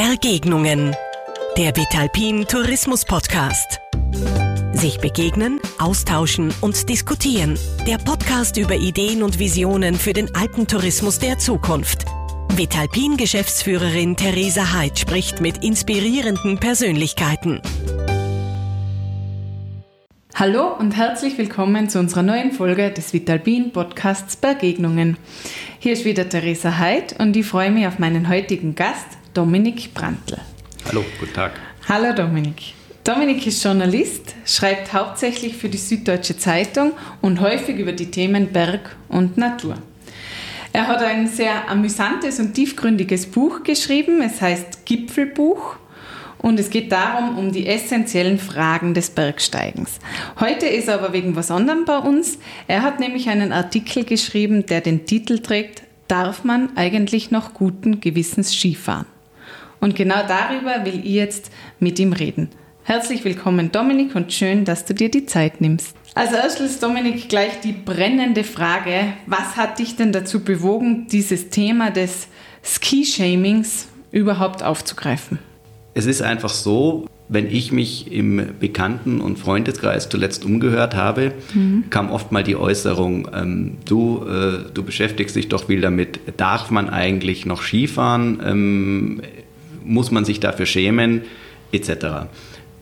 Bergegnungen. Der Vitalpin Tourismus Podcast. Sich begegnen, austauschen und diskutieren. Der Podcast über Ideen und Visionen für den Alpentourismus der Zukunft. Vitalpin Geschäftsführerin Theresa Heid spricht mit inspirierenden Persönlichkeiten. Hallo und herzlich willkommen zu unserer neuen Folge des Vitalpin Podcasts Begegnungen. Hier ist wieder Theresa Heid und ich freue mich auf meinen heutigen Gast, Dominik Brandl. Hallo, guten Tag. Hallo Dominik. Dominik ist Journalist, schreibt hauptsächlich für die Süddeutsche Zeitung und häufig über die Themen Berg und Natur. Er hat ein sehr amüsantes und tiefgründiges Buch geschrieben. Es heißt Gipfelbuch und es geht darum, um die essentiellen Fragen des Bergsteigens. Heute ist er aber wegen was anderem bei uns. Er hat nämlich einen Artikel geschrieben, der den Titel trägt, darf man eigentlich noch guten Gewissens Skifahren? Und genau darüber will ich jetzt mit ihm reden. Herzlich willkommen, Dominik, und schön, dass du dir die Zeit nimmst. Als erstes, Dominik, gleich die brennende Frage. Was hat dich denn dazu bewogen, dieses Thema des Ski-Shamings überhaupt aufzugreifen? Es ist einfach so, wenn ich mich im Bekannten- und Freundeskreis zuletzt umgehört habe, mhm. kam oft mal die Äußerung, ähm, du, äh, du beschäftigst dich doch viel damit, darf man eigentlich noch Skifahren, ähm, muss man sich dafür schämen, etc.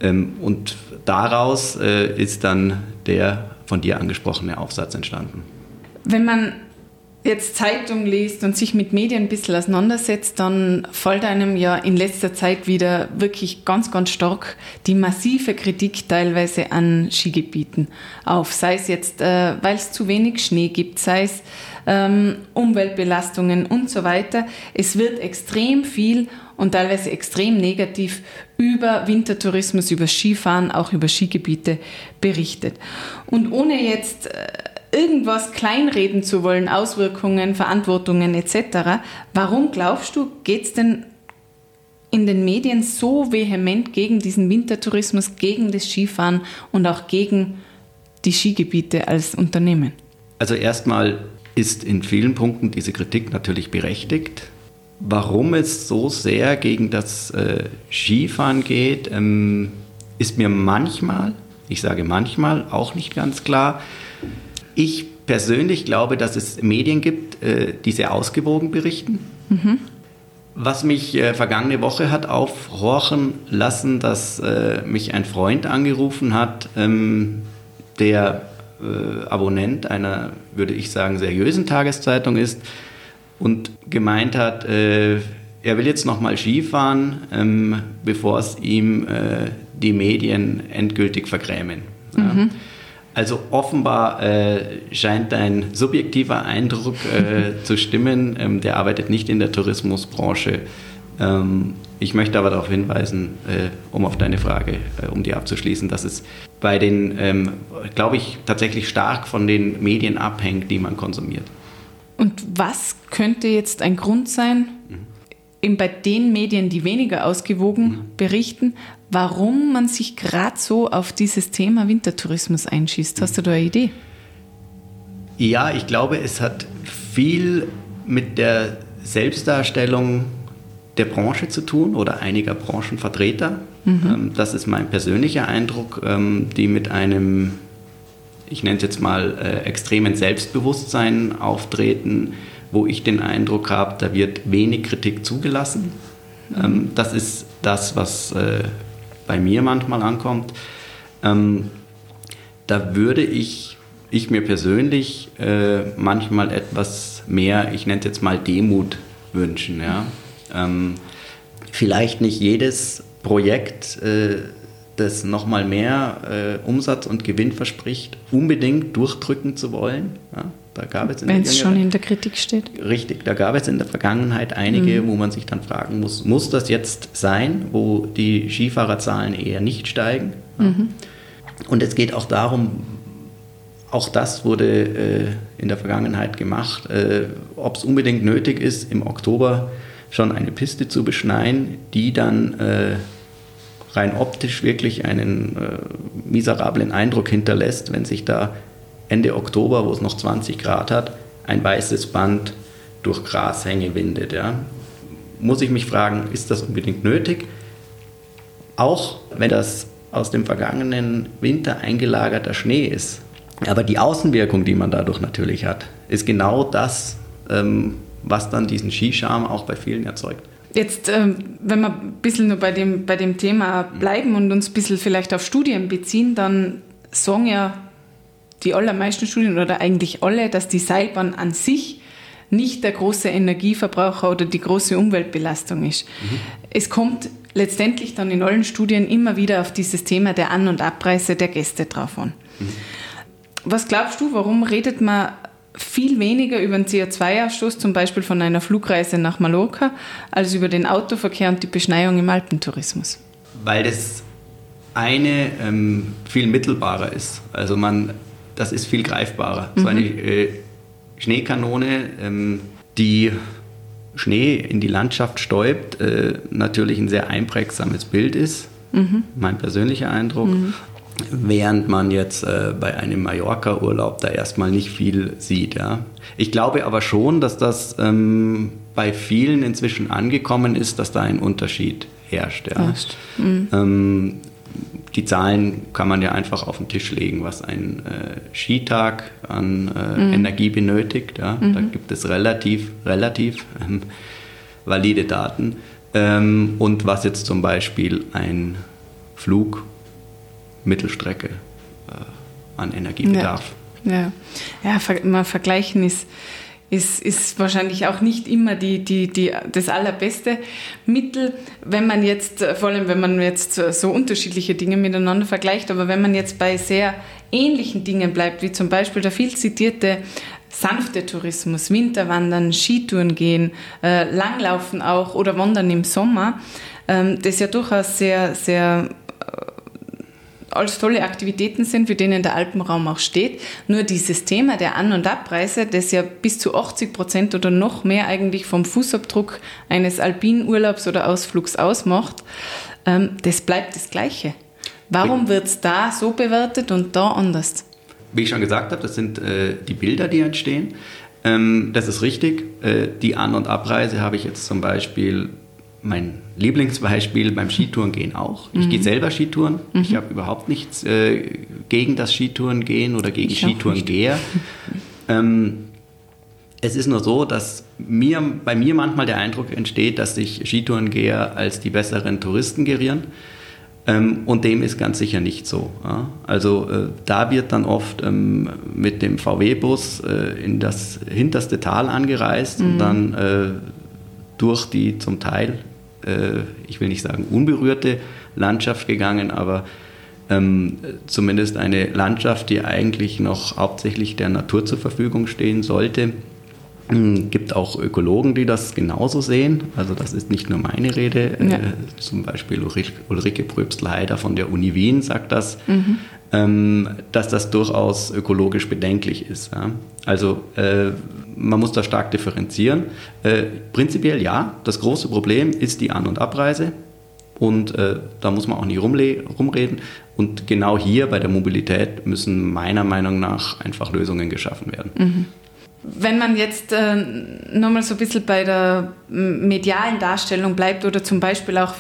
Ähm, und daraus äh, ist dann der von dir angesprochene Aufsatz entstanden. Wenn man jetzt Zeitung liest und sich mit Medien ein bisschen auseinandersetzt, dann fällt einem ja in letzter Zeit wieder wirklich ganz, ganz stark die massive Kritik teilweise an Skigebieten auf. Sei es jetzt, äh, weil es zu wenig Schnee gibt, sei es ähm, Umweltbelastungen und so weiter. Es wird extrem viel und teilweise extrem negativ über Wintertourismus, über Skifahren, auch über Skigebiete berichtet. Und ohne jetzt äh, irgendwas kleinreden zu wollen, Auswirkungen, Verantwortungen etc., warum glaubst du, geht es denn in den Medien so vehement gegen diesen Wintertourismus, gegen das Skifahren und auch gegen die Skigebiete als Unternehmen? Also erstmal ist in vielen Punkten diese Kritik natürlich berechtigt. Warum es so sehr gegen das äh, Skifahren geht, ähm, ist mir manchmal, ich sage manchmal, auch nicht ganz klar. Ich persönlich glaube, dass es Medien gibt, äh, die sehr ausgewogen berichten. Mhm. Was mich äh, vergangene Woche hat aufhorchen lassen, dass äh, mich ein Freund angerufen hat, ähm, der äh, Abonnent einer, würde ich sagen, seriösen Tageszeitung ist und gemeint hat, äh, er will jetzt noch mal Skifahren, ähm, bevor es ihm äh, die Medien endgültig vergrämen. Mhm. Ja. Also offenbar äh, scheint dein subjektiver Eindruck äh, zu stimmen. Ähm, der arbeitet nicht in der Tourismusbranche. Ähm, ich möchte aber darauf hinweisen, äh, um auf deine Frage, äh, um die abzuschließen, dass es bei den, ähm, glaube ich, tatsächlich stark von den Medien abhängt, die man konsumiert. Und was könnte jetzt ein Grund sein, mhm. eben bei den Medien, die weniger ausgewogen mhm. berichten, warum man sich gerade so auf dieses Thema Wintertourismus einschießt. Hast du da eine Idee? Ja, ich glaube, es hat viel mit der Selbstdarstellung der Branche zu tun oder einiger Branchenvertreter. Mhm. Ähm, das ist mein persönlicher Eindruck, ähm, die mit einem, ich nenne es jetzt mal, äh, extremen Selbstbewusstsein auftreten, wo ich den Eindruck habe, da wird wenig Kritik zugelassen. Mhm. Ähm, das ist das, was äh, bei mir manchmal ankommt, ähm, da würde ich, ich mir persönlich äh, manchmal etwas mehr, ich nenne es jetzt mal Demut wünschen. Ja? Ähm, vielleicht nicht jedes Projekt, äh, das nochmal mehr äh, Umsatz und Gewinn verspricht, unbedingt durchdrücken zu wollen. Ja? Da gab es Wenn es schon in der Kritik steht. Richtig, da gab es in der Vergangenheit einige, mhm. wo man sich dann fragen muss, muss das jetzt sein, wo die Skifahrerzahlen eher nicht steigen? Mhm. Und es geht auch darum, auch das wurde äh, in der Vergangenheit gemacht, äh, ob es unbedingt nötig ist, im Oktober schon eine Piste zu beschneien, die dann äh, rein optisch wirklich einen äh, miserablen Eindruck hinterlässt, wenn sich da Ende Oktober, wo es noch 20 Grad hat, ein weißes Band durch Grashänge windet. Ja. muss ich mich fragen, ist das unbedingt nötig? Auch wenn das aus dem vergangenen Winter eingelagerter Schnee ist. Aber die Außenwirkung, die man dadurch natürlich hat, ist genau das, ähm, was dann diesen Skischam auch bei vielen erzeugt. Jetzt, ähm, wenn wir ein bisschen nur bei dem, bei dem Thema bleiben und uns ein bisschen vielleicht auf Studien beziehen, dann sagen ja die allermeisten Studien oder eigentlich alle, dass die Seilbahn an sich nicht der große Energieverbraucher oder die große Umweltbelastung ist. Mhm. Es kommt letztendlich dann in allen Studien immer wieder auf dieses Thema der An- und Abreise der Gäste drauf an. Mhm. Was glaubst du, warum redet man viel weniger über den CO2-Ausstoß, zum Beispiel von einer Flugreise nach Mallorca, als über den Autoverkehr und die Beschneiung im Alpentourismus? Weil das eine ähm, viel mittelbarer ist. Also man, das ist viel greifbarer. Mhm. So eine äh, Schneekanone, ähm, die Schnee in die Landschaft stäubt, äh, natürlich ein sehr einprägsames Bild ist. Mhm. Mein persönlicher Eindruck. Mhm während man jetzt äh, bei einem Mallorca-Urlaub da erstmal nicht viel sieht. Ja. Ich glaube aber schon, dass das ähm, bei vielen inzwischen angekommen ist, dass da ein Unterschied herrscht. Ja. Mhm. Ähm, die Zahlen kann man ja einfach auf den Tisch legen, was ein äh, Skitag an äh, mhm. Energie benötigt. Ja. Mhm. Da gibt es relativ, relativ ähm, valide Daten. Ähm, und was jetzt zum Beispiel ein Flug Mittelstrecke äh, an Energiebedarf. Ja, ja. ja mal vergleichen ist, ist, ist wahrscheinlich auch nicht immer die, die, die, das allerbeste Mittel, wenn man jetzt, vor allem wenn man jetzt so unterschiedliche Dinge miteinander vergleicht, aber wenn man jetzt bei sehr ähnlichen Dingen bleibt, wie zum Beispiel der viel zitierte sanfte Tourismus, Winterwandern, Skitouren gehen, äh, Langlaufen auch oder Wandern im Sommer, ähm, das ja durchaus sehr, sehr alles tolle Aktivitäten sind, für denen der Alpenraum auch steht. Nur dieses Thema der An- und Abreise, das ja bis zu 80 Prozent oder noch mehr eigentlich vom Fußabdruck eines Alpinurlaubs oder Ausflugs ausmacht, ähm, das bleibt das Gleiche. Warum wird es da so bewertet und da anders? Wie ich schon gesagt habe, das sind äh, die Bilder, die entstehen. Ähm, das ist richtig. Äh, die An- und Abreise habe ich jetzt zum Beispiel mein Lieblingsbeispiel beim Skitourengehen auch. Ich mhm. gehe selber Skitouren. Mhm. Ich habe überhaupt nichts äh, gegen das Skitourengehen oder gegen Skitourengeher. ähm, es ist nur so, dass mir, bei mir manchmal der Eindruck entsteht, dass sich Skitourengeher als die besseren Touristen gerieren. Ähm, und dem ist ganz sicher nicht so. Ja? Also äh, da wird dann oft ähm, mit dem VW-Bus äh, in das hinterste Tal angereist mhm. und dann äh, durch die zum Teil äh, ich will nicht sagen unberührte Landschaft gegangen, aber ähm, zumindest eine Landschaft, die eigentlich noch hauptsächlich der Natur zur Verfügung stehen sollte. Es gibt auch Ökologen, die das genauso sehen. Also das ist nicht nur meine Rede. Ja. Äh, zum Beispiel Ulrike Pröbstl-Heider von der Uni Wien sagt das, mhm. ähm, dass das durchaus ökologisch bedenklich ist. Ja. Also äh, man muss da stark differenzieren. Äh, prinzipiell ja, das große Problem ist die An- und Abreise. Und äh, da muss man auch nicht rumreden. Und genau hier bei der Mobilität müssen meiner Meinung nach einfach Lösungen geschaffen werden. Mhm. Wenn man jetzt äh, nochmal so ein bisschen bei der medialen Darstellung bleibt oder zum Beispiel auch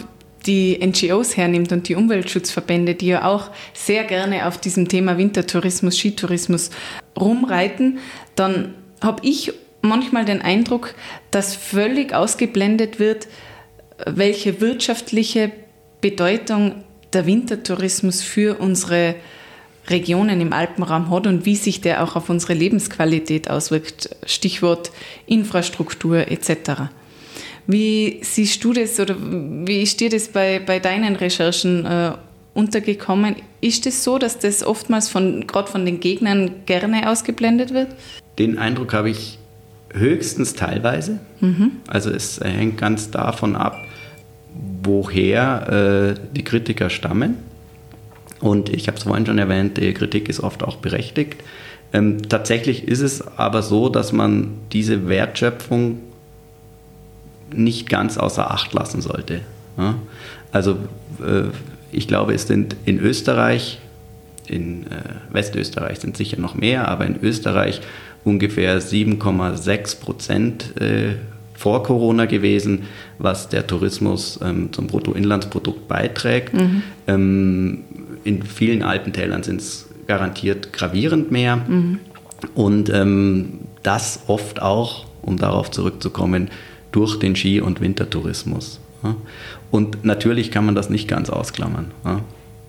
die NGOs hernimmt und die Umweltschutzverbände, die ja auch sehr gerne auf diesem Thema Wintertourismus, Skitourismus rumreiten, dann habe ich manchmal den Eindruck, dass völlig ausgeblendet wird, welche wirtschaftliche Bedeutung der Wintertourismus für unsere Regionen im Alpenraum hat und wie sich der auch auf unsere Lebensqualität auswirkt. Stichwort Infrastruktur etc. Wie siehst du das oder wie ist dir das bei, bei deinen Recherchen äh, untergekommen? Ist es das so, dass das oftmals von, gerade von den Gegnern gerne ausgeblendet wird? Den Eindruck habe ich höchstens teilweise. Mhm. Also es hängt ganz davon ab, woher äh, die Kritiker stammen. Und ich habe es vorhin schon erwähnt, die Kritik ist oft auch berechtigt. Ähm, tatsächlich ist es aber so, dass man diese Wertschöpfung nicht ganz außer Acht lassen sollte. Ja? Also äh, ich glaube, es sind in Österreich, in äh, Westösterreich sind sicher noch mehr, aber in Österreich ungefähr 7,6 Prozent äh, vor Corona gewesen, was der Tourismus ähm, zum Bruttoinlandsprodukt beiträgt. Mhm. Ähm, in vielen Alpentälern sind es garantiert gravierend mehr. Mhm. Und ähm, das oft auch, um darauf zurückzukommen, durch den Ski- und Wintertourismus. Ja. Und natürlich kann man das nicht ganz ausklammern. Ja.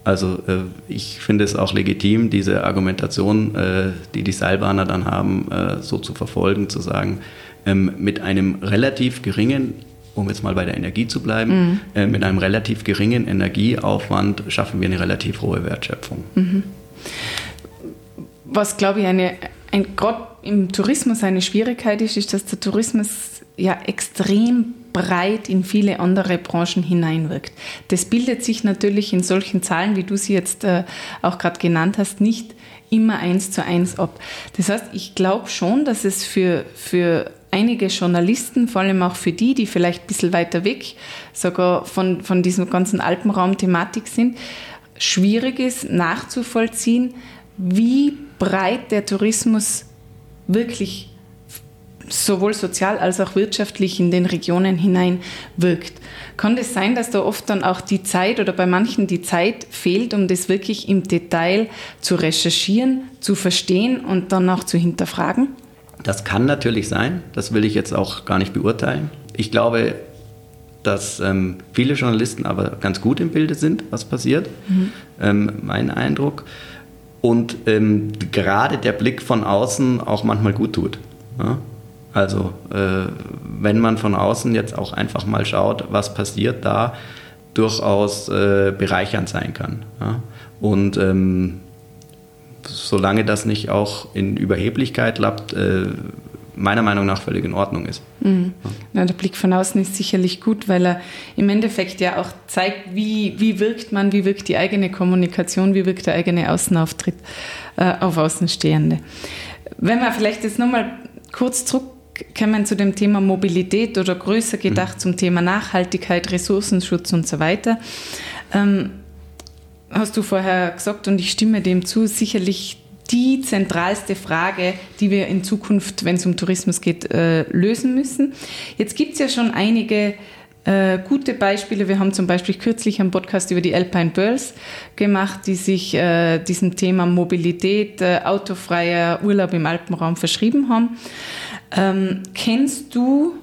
Also äh, ich finde es auch legitim, diese Argumentation, äh, die die Seilbahner dann haben, äh, so zu verfolgen, zu sagen, ähm, mit einem relativ geringen, um jetzt mal bei der Energie zu bleiben, mhm. mit einem relativ geringen Energieaufwand schaffen wir eine relativ hohe Wertschöpfung. Mhm. Was, glaube ich, eine, ein, gerade im Tourismus eine Schwierigkeit ist, ist, dass der Tourismus ja extrem breit in viele andere Branchen hineinwirkt. Das bildet sich natürlich in solchen Zahlen, wie du sie jetzt äh, auch gerade genannt hast, nicht immer eins zu eins ab. Das heißt, ich glaube schon, dass es für, für einige Journalisten, vor allem auch für die, die vielleicht ein bisschen weiter weg sogar von, von diesem ganzen Alpenraum-Thematik sind, schwierig ist nachzuvollziehen, wie breit der Tourismus wirklich sowohl sozial als auch wirtschaftlich in den Regionen hinein wirkt. Kann es das sein, dass da oft dann auch die Zeit oder bei manchen die Zeit fehlt, um das wirklich im Detail zu recherchieren, zu verstehen und dann auch zu hinterfragen? Das kann natürlich sein, das will ich jetzt auch gar nicht beurteilen. Ich glaube, dass ähm, viele Journalisten aber ganz gut im Bilde sind, was passiert, mhm. ähm, mein Eindruck. Und ähm, gerade der Blick von außen auch manchmal gut tut. Ja? Also äh, wenn man von außen jetzt auch einfach mal schaut, was passiert da, durchaus äh, bereichernd sein kann. Ja? Und ähm, solange das nicht auch in Überheblichkeit lappt, äh, meiner Meinung nach völlig in Ordnung ist. Mhm. Ja, der Blick von außen ist sicherlich gut, weil er im Endeffekt ja auch zeigt, wie, wie wirkt man, wie wirkt die eigene Kommunikation, wie wirkt der eigene Außenauftritt äh, auf Außenstehende. Wenn wir vielleicht jetzt nochmal kurz zurück kommen zu dem Thema Mobilität oder größer gedacht mhm. zum Thema Nachhaltigkeit, Ressourcenschutz und so weiter. Ähm, hast du vorher gesagt und ich stimme dem zu, sicherlich die zentralste Frage, die wir in Zukunft, wenn es um Tourismus geht, äh, lösen müssen. Jetzt gibt es ja schon einige äh, gute Beispiele. Wir haben zum Beispiel kürzlich einen Podcast über die Alpine Pearls gemacht, die sich äh, diesem Thema Mobilität, äh, autofreier Urlaub im Alpenraum verschrieben haben. Ähm, kennst du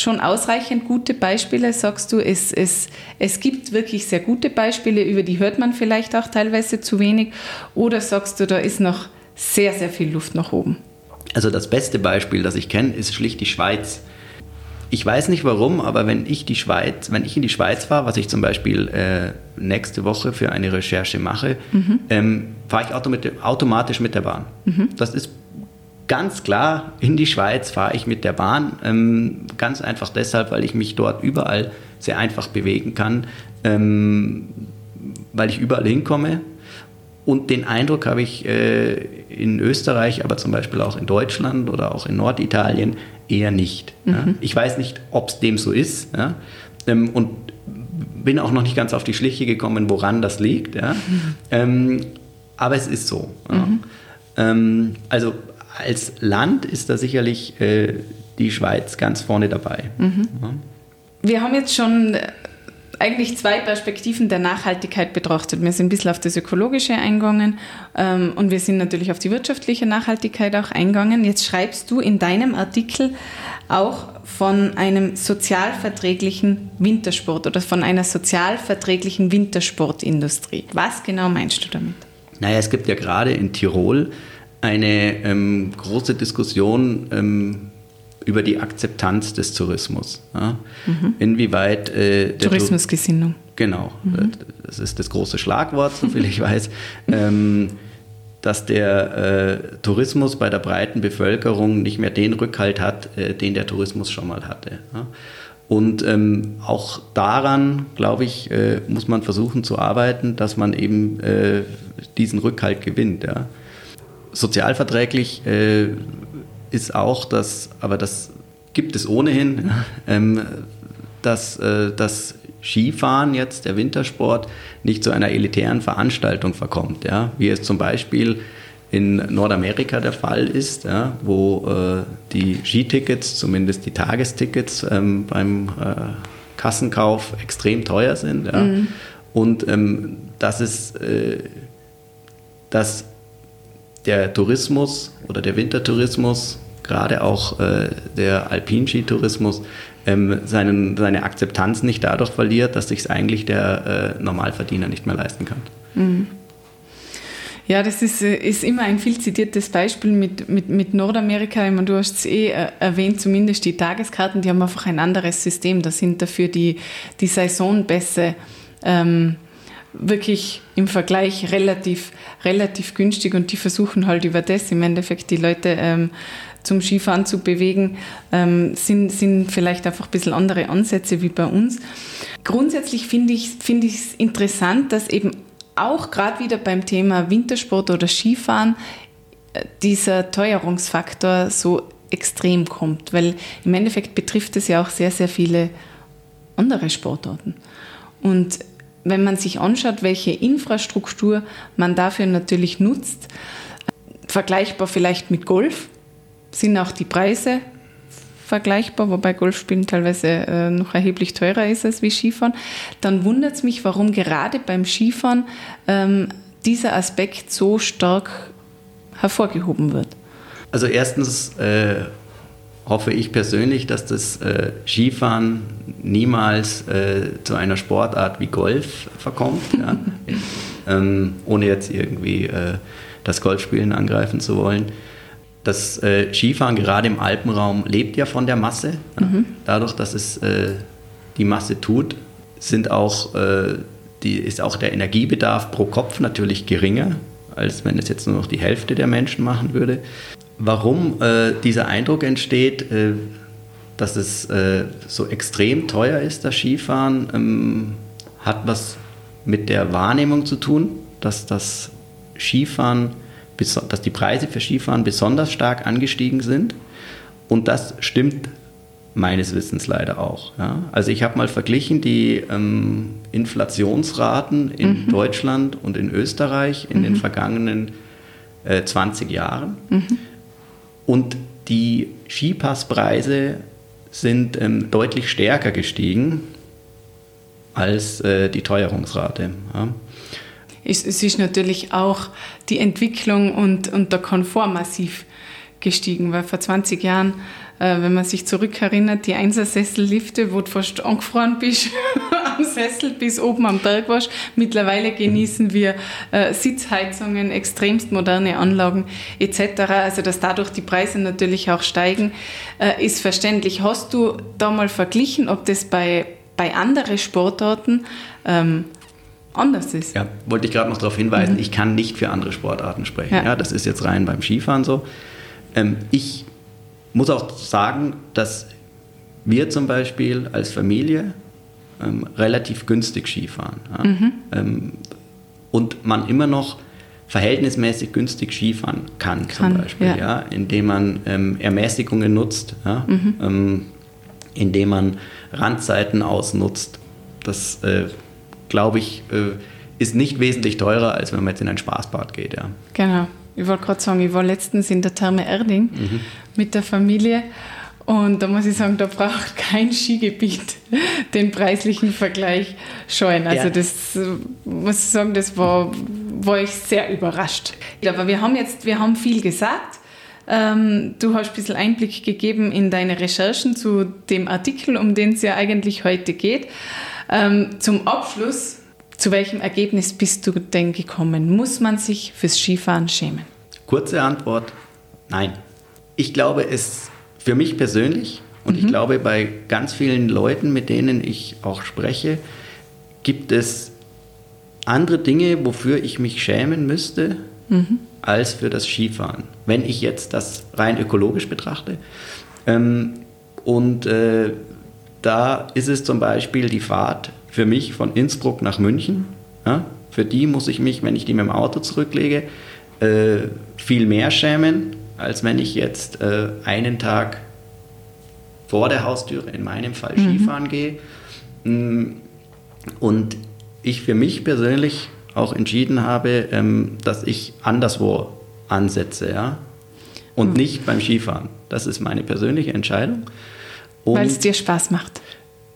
schon ausreichend gute Beispiele? Sagst du, es, es, es gibt wirklich sehr gute Beispiele, über die hört man vielleicht auch teilweise zu wenig? Oder sagst du, da ist noch sehr, sehr viel Luft nach oben? Also das beste Beispiel, das ich kenne, ist schlicht die Schweiz. Ich weiß nicht warum, aber wenn ich die Schweiz, wenn ich in die Schweiz fahre, was ich zum Beispiel äh, nächste Woche für eine Recherche mache, mhm. ähm, fahre ich automatisch mit der Bahn. Mhm. Das ist ganz klar, in die Schweiz fahre ich mit der Bahn. Ähm, ganz einfach deshalb, weil ich mich dort überall sehr einfach bewegen kann, ähm, weil ich überall hinkomme. Und den Eindruck habe ich äh, in Österreich, aber zum Beispiel auch in Deutschland oder auch in Norditalien eher nicht. Mhm. Ja. Ich weiß nicht, ob es dem so ist. Ja. Ähm, und bin auch noch nicht ganz auf die Schliche gekommen, woran das liegt. Ja. Mhm. aber es ist so. Mhm. Ähm, also als Land ist da sicherlich äh, die Schweiz ganz vorne dabei. Mhm. Ja. Wir haben jetzt schon äh, eigentlich zwei Perspektiven der Nachhaltigkeit betrachtet. Wir sind ein bisschen auf das Ökologische eingegangen ähm, und wir sind natürlich auf die wirtschaftliche Nachhaltigkeit auch eingegangen. Jetzt schreibst du in deinem Artikel auch von einem sozialverträglichen Wintersport oder von einer sozialverträglichen Wintersportindustrie. Was genau meinst du damit? Naja, es gibt ja gerade in Tirol eine ähm, große Diskussion ähm, über die Akzeptanz des Tourismus. Ja? Mhm. Inwieweit äh, Tourismusgesinnung. Genau, mhm. das ist das große Schlagwort, soviel ich weiß. Ähm, dass der äh, Tourismus bei der breiten Bevölkerung nicht mehr den Rückhalt hat, äh, den der Tourismus schon mal hatte. Ja? Und ähm, auch daran, glaube ich, äh, muss man versuchen zu arbeiten, dass man eben äh, diesen Rückhalt gewinnt. Ja? Sozialverträglich äh, ist auch das, aber das gibt es ohnehin, ähm, dass äh, das Skifahren jetzt, der Wintersport, nicht zu einer elitären Veranstaltung verkommt. Ja? Wie es zum Beispiel in Nordamerika der Fall ist, ja, wo äh, die Skitickets, zumindest die Tagestickets ähm, beim äh, Kassenkauf extrem teuer sind. Ja. Mhm. Und ähm, das ist, äh, dass der Tourismus oder der Wintertourismus, gerade auch äh, der Alpinskitourismus, ähm, seinen, seine Akzeptanz nicht dadurch verliert, dass sich es eigentlich der äh, Normalverdiener nicht mehr leisten kann. Mhm. Ja, das ist, äh, ist immer ein viel zitiertes Beispiel mit, mit, mit Nordamerika. Ich meine, du hast es eh äh, erwähnt, zumindest die Tageskarten, die haben einfach ein anderes System. Da sind dafür die, die Saisonbässe ähm, wirklich im Vergleich relativ, relativ günstig und die versuchen halt über das im Endeffekt die Leute ähm, zum Skifahren zu bewegen, ähm, sind, sind vielleicht einfach ein bisschen andere Ansätze wie bei uns. Grundsätzlich finde ich es find interessant, dass eben auch gerade wieder beim Thema Wintersport oder Skifahren äh, dieser Teuerungsfaktor so extrem kommt, weil im Endeffekt betrifft es ja auch sehr, sehr viele andere Sportarten. Und wenn man sich anschaut, welche Infrastruktur man dafür natürlich nutzt, vergleichbar vielleicht mit Golf, sind auch die Preise vergleichbar, wobei Golfspielen teilweise äh, noch erheblich teurer ist als wie Skifahren, dann wundert es mich, warum gerade beim Skifahren ähm, dieser Aspekt so stark hervorgehoben wird. Also erstens äh, hoffe ich persönlich, dass das äh, Skifahren niemals äh, zu einer Sportart wie Golf verkommt, ja? ähm, ohne jetzt irgendwie äh, das Golfspielen angreifen zu wollen das äh, Skifahren gerade im Alpenraum lebt ja von der Masse. Mhm. Dadurch, dass es äh, die Masse tut, sind auch, äh, die, ist auch der Energiebedarf pro Kopf natürlich geringer, als wenn es jetzt nur noch die Hälfte der Menschen machen würde. Warum äh, dieser Eindruck entsteht, äh, dass es äh, so extrem teuer ist, das Skifahren, ähm, hat was mit der Wahrnehmung zu tun, dass das Skifahren dass die Preise für Skifahren besonders stark angestiegen sind. Und das stimmt meines Wissens leider auch. Ja. Also ich habe mal verglichen die ähm, Inflationsraten in mhm. Deutschland und in Österreich in mhm. den vergangenen äh, 20 Jahren. Mhm. Und die Skipasspreise sind ähm, deutlich stärker gestiegen als äh, die Teuerungsrate. Ja ist, es ist natürlich auch die Entwicklung und, und der Komfort massiv gestiegen, weil vor 20 Jahren, äh, wenn man sich zurückerinnert, die Einsersessellifte, wo du fast angefroren bist am Sessel bis oben am Berg warst. Mittlerweile genießen wir äh, Sitzheizungen, extremst moderne Anlagen etc. Also dass dadurch die Preise natürlich auch steigen, äh, ist verständlich. Hast du da mal verglichen, ob das bei, bei anderen Sportarten ähm, anders ist. Ja, wollte ich gerade noch darauf hinweisen, mhm. ich kann nicht für andere Sportarten sprechen. Ja. ja. das ist jetzt rein beim Skifahren so. Ähm, ich muss auch sagen, dass wir zum Beispiel als Familie ähm, relativ günstig Skifahren. Ja? Mhm. Ähm, und man immer noch verhältnismäßig günstig Skifahren kann, kann zum Beispiel, ja. ja indem man ähm, Ermäßigungen nutzt, ja? Mhm. Ähm, indem man Randzeiten ausnutzt. Das äh, glaube ich, äh, ist nicht wesentlich teurer, als wenn man jetzt in ein Spaßbad geht. Ja. Genau. Ich wollte gerade sagen, ich war letztens in der Therme Erding mhm. mit der Familie und da muss ich sagen, da braucht kein Skigebiet den preislichen Vergleich scheuen. Also ja. das muss ich sagen, das war, war ich sehr überrascht. Aber wir haben jetzt, wir haben viel gesagt. Ähm, du hast ein bisschen Einblick gegeben in deine Recherchen zu dem Artikel, um den es ja eigentlich heute geht. Ähm, zum Abschluss, zu welchem Ergebnis bist du denn gekommen? Muss man sich fürs Skifahren schämen? Kurze Antwort, nein. Ich glaube es für mich persönlich und mhm. ich glaube bei ganz vielen Leuten, mit denen ich auch spreche, gibt es andere Dinge, wofür ich mich schämen müsste, mhm. als für das Skifahren. Wenn ich jetzt das rein ökologisch betrachte. Ähm, und äh, da ist es zum Beispiel die Fahrt für mich von Innsbruck nach München. Für die muss ich mich, wenn ich die mit dem Auto zurücklege, äh, viel mehr schämen, als wenn ich jetzt äh, einen Tag vor der Haustüre, in meinem Fall mhm. Skifahren gehe. Mm, und ich für mich persönlich auch entschieden habe, ähm, dass ich anderswo ansetze, ja. Und mhm. nicht beim Skifahren. Das ist meine persönliche Entscheidung. Weil es dir Spaß macht.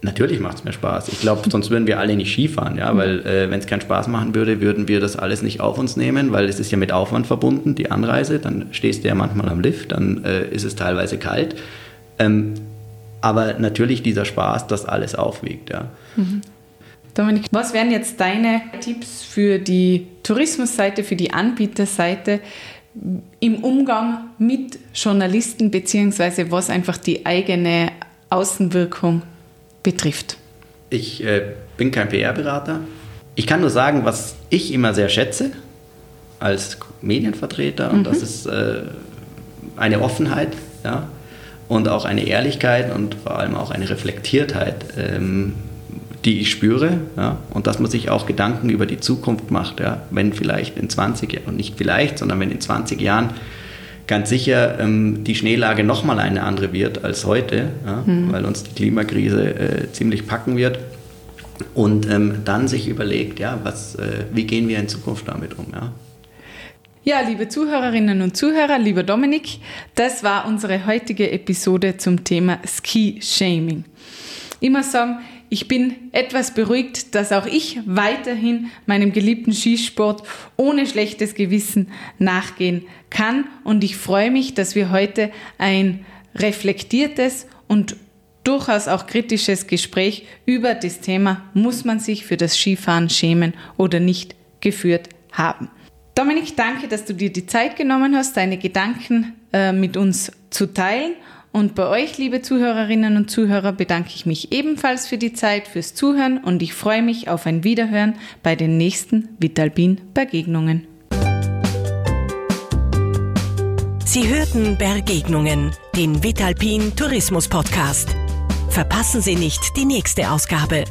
Natürlich macht es mir Spaß. Ich glaube, sonst würden wir alle nicht Skifahren, ja, weil äh, wenn es keinen Spaß machen würde, würden wir das alles nicht auf uns nehmen, weil es ist ja mit Aufwand verbunden, die Anreise. Dann stehst du ja manchmal am Lift, dann äh, ist es teilweise kalt. Ähm, aber natürlich dieser Spaß, das alles aufwiegt, ja. Mhm. Dominik, was wären jetzt deine Tipps für die Tourismusseite, für die Anbieterseite im Umgang mit Journalisten, beziehungsweise was einfach die eigene Außenwirkung betrifft? Ich äh, bin kein PR-Berater. Ich kann nur sagen, was ich immer sehr schätze als Medienvertreter, und mhm. das ist äh, eine Offenheit ja, und auch eine Ehrlichkeit und vor allem auch eine Reflektiertheit, ähm, die ich spüre. Ja, und dass man sich auch Gedanken über die Zukunft macht, ja, wenn vielleicht in 20 Jahren, und nicht vielleicht, sondern wenn in 20 Jahren ganz sicher ähm, die Schneelage nochmal eine andere wird als heute, ja, mhm. weil uns die Klimakrise äh, ziemlich packen wird. Und ähm, dann sich überlegt, ja, was, äh, wie gehen wir in Zukunft damit um? Ja? Ja, liebe Zuhörerinnen und Zuhörer, lieber Dominik, das war unsere heutige Episode zum Thema Ski-Shaming. Ich muss sagen, ich bin etwas beruhigt, dass auch ich weiterhin meinem geliebten Skisport ohne schlechtes Gewissen nachgehen kann und ich freue mich, dass wir heute ein reflektiertes und durchaus auch kritisches Gespräch über das Thema, muss man sich für das Skifahren schämen oder nicht, geführt haben. Dominik, danke, dass du dir die Zeit genommen hast, deine Gedanken äh, mit uns zu teilen und bei euch, liebe Zuhörerinnen und Zuhörer, bedanke ich mich ebenfalls für die Zeit, fürs Zuhören und ich freue mich auf ein Wiederhören bei den nächsten Vitalbin Begegnungen. Sie hörten Begegnungen, den Vitalpin Tourismus Podcast. Verpassen Sie nicht die nächste Ausgabe.